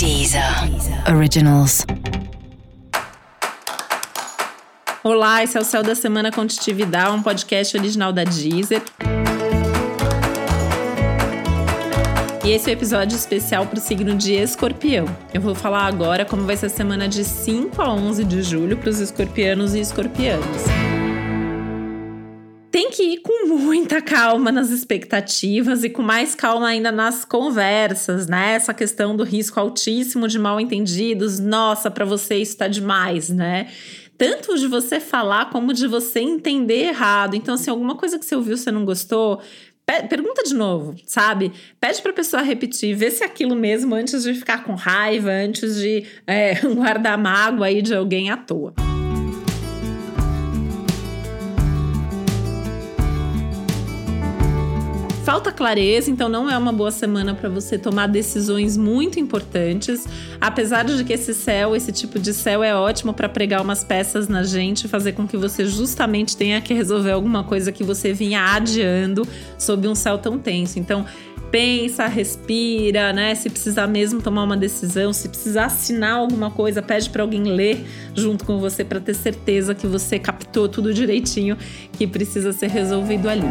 Deezer Originals. Olá, esse é o Céu da Semana Contitividade, um podcast original da Deezer. E esse é o um episódio especial para o signo de Escorpião. Eu vou falar agora como vai ser a semana de 5 a 11 de julho para os escorpianos e escorpianas que ir com muita calma nas expectativas e com mais calma ainda nas conversas, né? Essa questão do risco altíssimo de mal entendidos, nossa, para você isso tá demais, né? Tanto de você falar como de você entender errado. Então, assim, alguma coisa que você ouviu você não gostou, pergunta de novo, sabe? Pede para a pessoa repetir, vê se é aquilo mesmo antes de ficar com raiva, antes de é, guardar mágoa aí de alguém à toa. Falta clareza, então não é uma boa semana para você tomar decisões muito importantes. Apesar de que esse céu, esse tipo de céu é ótimo para pregar umas peças na gente, fazer com que você justamente tenha que resolver alguma coisa que você vinha adiando sob um céu tão tenso. Então, pensa, respira, né? Se precisar mesmo tomar uma decisão, se precisar assinar alguma coisa, pede para alguém ler junto com você para ter certeza que você captou tudo direitinho que precisa ser resolvido ali.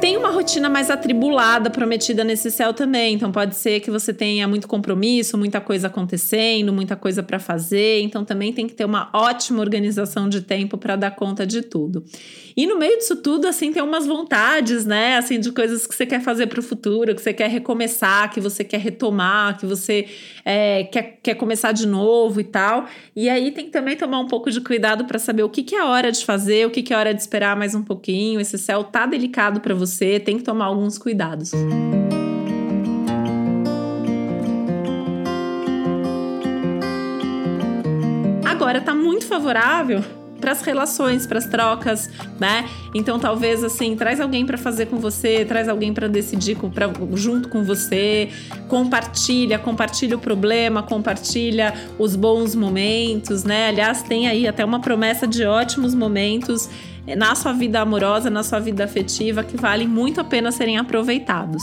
Tem uma rotina mais atribulada prometida nesse céu também, então pode ser que você tenha muito compromisso, muita coisa acontecendo, muita coisa para fazer, então também tem que ter uma ótima organização de tempo para dar conta de tudo. E no meio disso tudo, assim, tem umas vontades, né, assim, de coisas que você quer fazer para o futuro, que você quer recomeçar, que você quer retomar, que você é, quer, quer começar de novo e tal. E aí tem que também tomar um pouco de cuidado para saber o que, que é hora de fazer, o que, que é hora de esperar mais um pouquinho. Esse céu tá delicado para você você, tem que tomar alguns cuidados. Agora tá muito favorável para as relações, para as trocas, né? Então talvez assim, traz alguém para fazer com você, traz alguém para decidir com, pra, junto com você, compartilha, compartilha o problema, compartilha os bons momentos, né? Aliás, tem aí até uma promessa de ótimos momentos na sua vida amorosa, na sua vida afetiva, que valem muito a pena serem aproveitados.